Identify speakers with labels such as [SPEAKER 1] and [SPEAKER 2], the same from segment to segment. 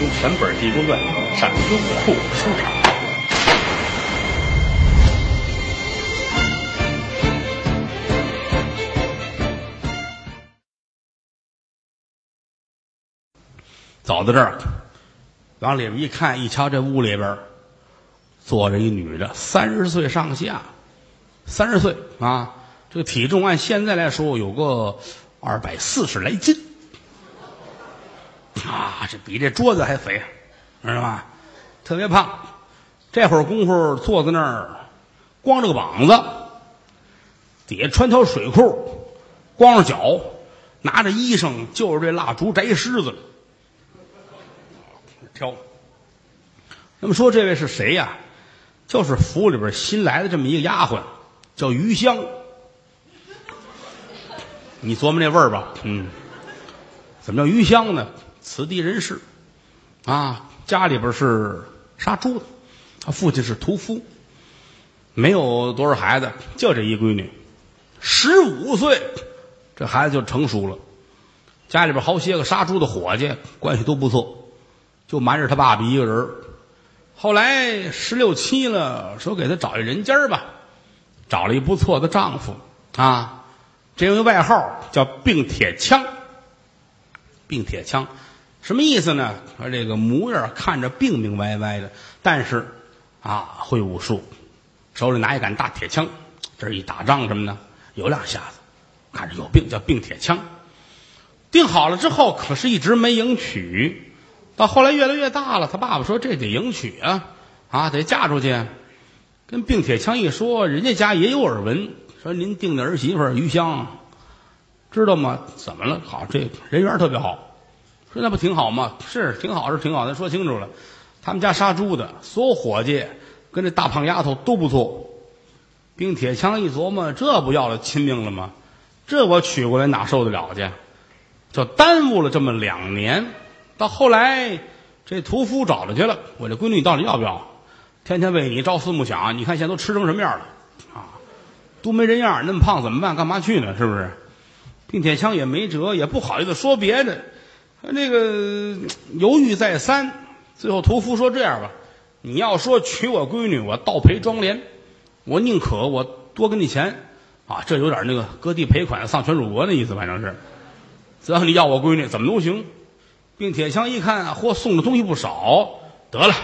[SPEAKER 1] 用全本《地宫传》上优酷书场。
[SPEAKER 2] 走到这儿，往里边一看，一瞧这屋里边坐着一女的，三十岁上下，三十岁啊，这个体重按现在来说有个二百四十来斤，啊，这比这桌子还肥，知道吗？特别胖。这会儿功夫坐在那儿，光着个膀子，底下穿条水裤，光着脚，拿着衣裳就是这蜡烛摘狮子了。挑。那么说这位是谁呀？就是府里边新来的这么一个丫鬟，叫余香。你琢磨那味儿吧，嗯，怎么叫余香呢？此地人士啊，家里边是杀猪的，他父亲是屠夫，没有多少孩子，就这一闺女，十五岁，这孩子就成熟了。家里边好些个杀猪的伙计，关系都不错。就瞒着他爸爸一个人，后来十六七了，说给他找一人家吧，找了一不错的丈夫啊，这有一外号叫并铁枪。并铁枪什么意思呢？说这个模样看着病病歪歪的，但是啊会武术，手里拿一杆大铁枪，这一打仗什么的有两下子，看着有病叫病铁枪。定好了之后，可是一直没迎娶。到后来越来越大了，他爸爸说：“这得迎娶啊，啊，得嫁出去。”跟病铁枪一说，人家家也有耳闻，说您定的儿媳妇余香，知道吗？怎么了？好，这人缘特别好。那不挺好吗？是挺好，是挺好。咱说清楚了，他们家杀猪的，所有伙计跟这大胖丫头都不错。并铁枪一琢磨，这不要了亲命了吗？这我娶过来哪受得了去？就耽误了这么两年。到后来，这屠夫找着去了。我这闺女，你到底要不要？天天为你朝思暮想。你看现在都吃成什么样了？啊，都没人样那么胖怎么办？干嘛去呢？是不是？并铁枪也没辙，也不好意思说别的。那个犹豫再三，最后屠夫说：“这样吧，你要说娶我闺女，我倒赔庄连，我宁可我多给你钱啊。这有点那个割地赔款、丧权辱国的意思，反正是。只要你要我闺女，怎么都行。”并铁枪一看，嚯，送的东西不少，得了，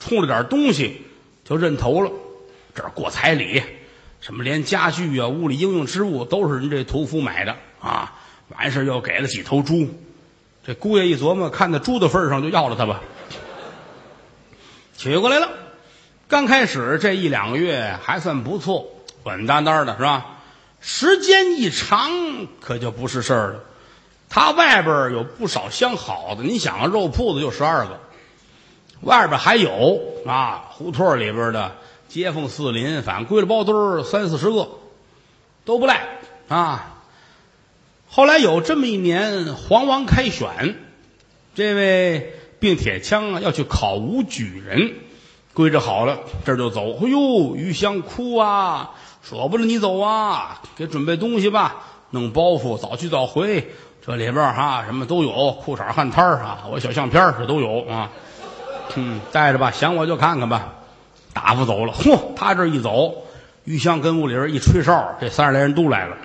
[SPEAKER 2] 冲了点东西就认头了。这儿过彩礼，什么连家具啊、屋里应用之物都是人这屠夫买的啊。完事又给了几头猪，这姑爷一琢磨，看在猪的份上，就要了他吧。娶过来了，刚开始这一两个月还算不错，稳当当的是吧？时间一长，可就不是事儿了。他外边有不少相好的，你想啊，肉铺子就十二个，外边还有啊，胡同里边的街坊四邻，反正归了包堆三四十个，都不赖啊。后来有这么一年，黄王开选，这位并铁枪啊要去考武举人，归置好了，这就走。哎呦，余香哭啊，舍不得你走啊，给准备东西吧，弄包袱，早去早回。这里边哈什么都有，裤衩汗摊啊，我小相片这都有啊。嗯，带着吧，想我就看看吧。打发走了，嚯，他这一走，玉香跟屋里边一吹哨，这三十来人都来了。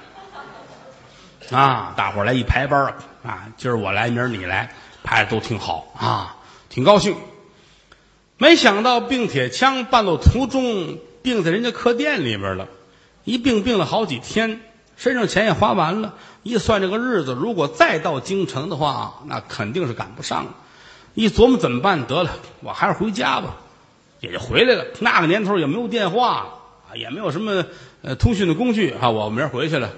[SPEAKER 2] 啊，大伙来一排班啊，今儿我来，明儿你来，排的都挺好啊，挺高兴。没想到并铁枪半路途中病在人家客店里边了，一病病了好几天。身上钱也花完了，一算这个日子，如果再到京城的话，那肯定是赶不上了。一琢磨怎么办？得了，我还是回家吧，也就回来了。那个年头也没有电话啊，也没有什么呃通讯的工具啊。我明儿回去了，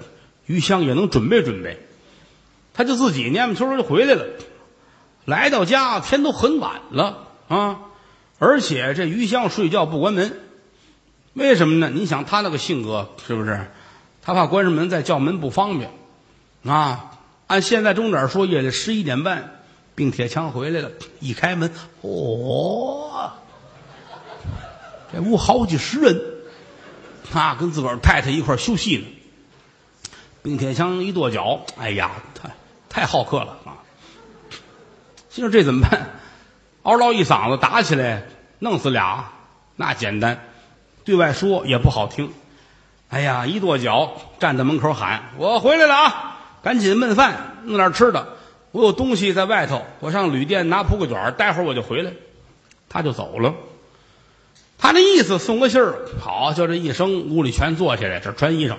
[SPEAKER 2] 余香也能准备准备。他就自己蔫不秋就回来了。来到家，天都很晚了啊，而且这余香睡觉不关门，为什么呢？你想他那个性格是不是？他怕关上门再叫门不方便，啊！按现在钟点说，夜里十一点半，并铁枪回来了。一开门，嚯，这屋好几十人，啊，跟自个儿太太一块儿休息呢。并铁枪一跺脚，哎呀，太太好客了啊！心说这怎么办？嗷唠一嗓子打起来，弄死俩，那简单，对外说也不好听。哎呀，一跺脚站在门口喊：“我回来了啊！赶紧焖饭，弄点吃的。我有东西在外头，我上旅店拿铺个卷待会儿我就回来。”他就走了。他那意思送个信儿，好，就这一声，屋里全坐下来，这穿衣裳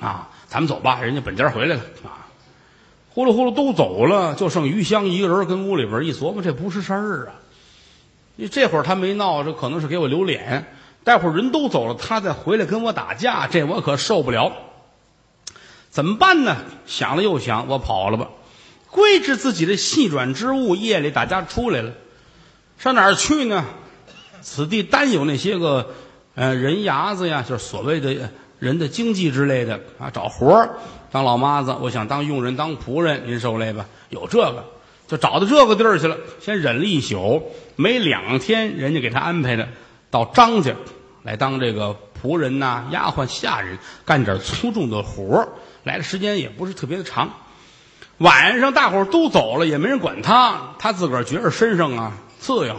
[SPEAKER 2] 啊，咱们走吧，人家本家回来了啊。呼噜呼噜都走了，就剩余香一个人跟屋里边一琢磨，这不是事儿啊。你这会儿他没闹，这可能是给我留脸。待会儿人都走了，他再回来跟我打架，这我可受不了。怎么办呢？想了又想，我跑了吧。归置自己的细软之物，夜里大家出来了，上哪儿去呢？此地单有那些个，呃，人牙子呀，就是所谓的人的经济之类的啊，找活儿当老妈子，我想当佣人、当仆人，您受累吧。有这个，就找到这个地儿去了。先忍了一宿，没两天，人家给他安排的到张家来当这个仆人呐、丫鬟、下人，干点粗重的活儿。来的时间也不是特别的长。晚上大伙儿都走了，也没人管他，他自个儿觉着身上啊刺痒。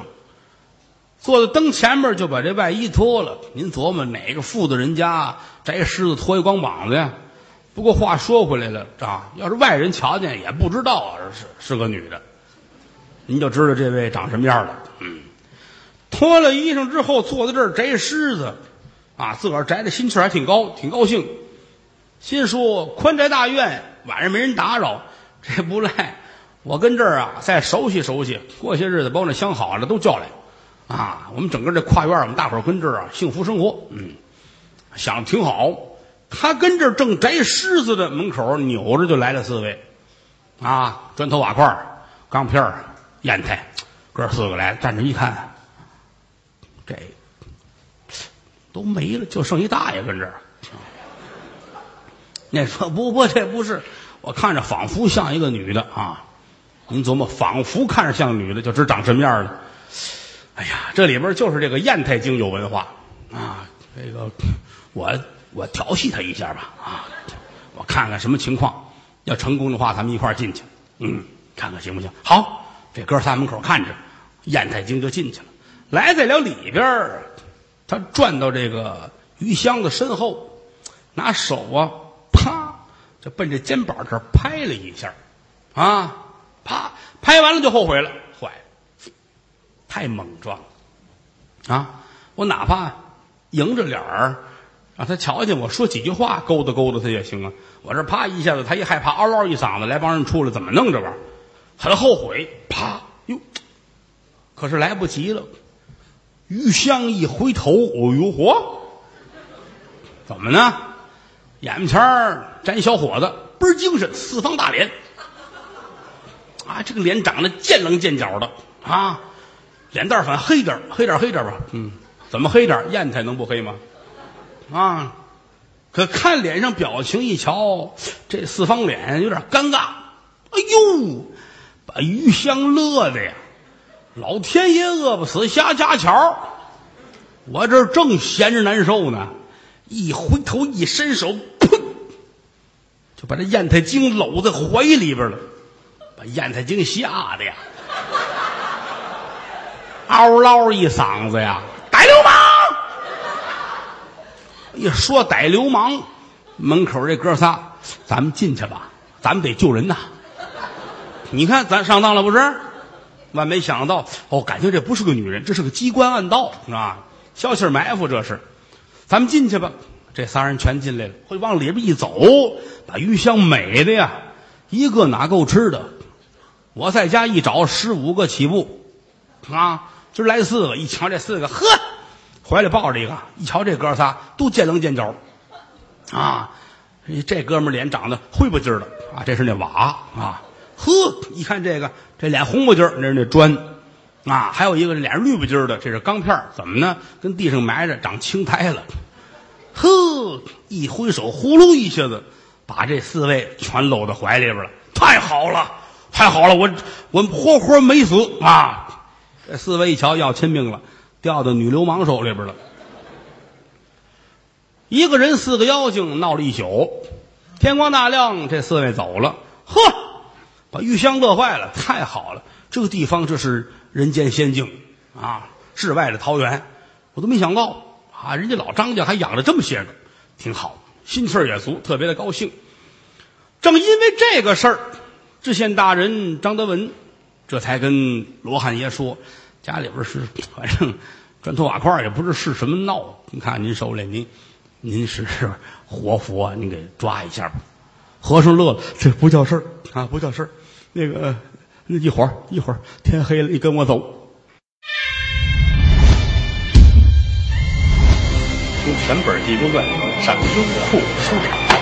[SPEAKER 2] 坐在灯前面就把这外衣脱了。您琢磨哪个富的人家摘狮子脱一光膀子呀？不过话说回来了啊，要是外人瞧见也不知道啊是是个女的，您就知道这位长什么样了。嗯，脱了衣裳之后坐在这儿摘狮子，啊，自个儿摘的心气还挺高，挺高兴，心说宽宅大院，晚上没人打扰，这不赖。我跟这儿啊再熟悉熟悉，过些日子把我那相好的都叫来。啊，我们整个这跨院，我们大伙儿跟这儿啊，幸福生活。嗯，想的挺好。他跟这儿正摘狮子的门口扭着就来了四位，啊，砖头瓦块、钢片、砚台，哥四个来了，站着一看，这都没了，就剩一大爷跟这儿。那说不不，这不是，我看着仿佛像一个女的啊。您琢磨，仿佛看着像女的，就知长什么样了。哎呀，这里边就是这个燕太经有文化啊！这个我我调戏他一下吧啊！我看看什么情况，要成功的话，咱们一块进去，嗯，看看行不行？好，这哥仨门口看着，燕太经就进去了。来在了里边，他转到这个于香的身后，拿手啊，啪，就奔这肩膀这儿拍了一下，啊，啪，拍完了就后悔了。太莽撞，啊！我哪怕迎着脸儿让他瞧见，我说几句话勾搭勾搭他也行啊。我这啪一下子，他一害怕，嗷嗷一嗓子，来帮人出来，怎么弄这玩意儿？很后悔，啪哟！可是来不及了。于香一回头，哦呦嚯！怎么呢？眼前站一小伙子，倍儿精神，四方大脸，啊，这个脸长得尖棱尖角的啊。脸蛋儿反黑点黑点黑点吧。嗯，怎么黑点砚台能不黑吗？啊，可看脸上表情一瞧，这四方脸有点尴尬。哎呦，把于香乐的呀！老天爷饿不死瞎家巧我这正闲着难受呢，一回头一伸手，砰，就把这砚台精搂在怀里边了，把砚台精吓得呀！嗷唠一嗓子呀！逮流氓！一说逮流氓，门口这哥仨，咱们进去吧，咱们得救人呐！你看咱上当了不是？万没想到哦，感情这不是个女人，这是个机关暗道啊！消息埋伏这是，咱们进去吧。这仨人全进来了，会往里边一走，把鱼香美的呀，一个哪够吃的？我在家一找，十五个起步啊！今儿来四个，一瞧这四个，呵，怀里抱着一个，一瞧这哥仨都见棱见角，啊，这哥们脸长得灰不筋的啊，这是那瓦啊，呵，一看这个这脸红不筋那是那砖，啊，还有一个脸绿不筋的，这是钢片怎么呢？跟地上埋着长青苔了，呵，一挥手，呼噜一下子把这四位全搂到怀里边了，太好了，太好了，我我活活没死啊！这四位一瞧要亲命了，掉到女流氓手里边了。一个人四个妖精闹了一宿，天光大亮，这四位走了。呵，把玉香乐坏了，太好了！这个地方这是人间仙境啊，世外的桃源，我都没想到啊，人家老张家还养了这么些个，挺好，心气儿也足，特别的高兴。正因为这个事儿，知县大人张德文这才跟罗汉爷说，家里边是反正砖头瓦块也不知是什么闹，您看您手里您您是 活佛，您给抓一下吧。和尚乐了，这不叫事儿啊，不叫事儿。那个，那一会儿一会儿天黑了，你跟我走。
[SPEAKER 1] 用全本《地中传》上优酷书场。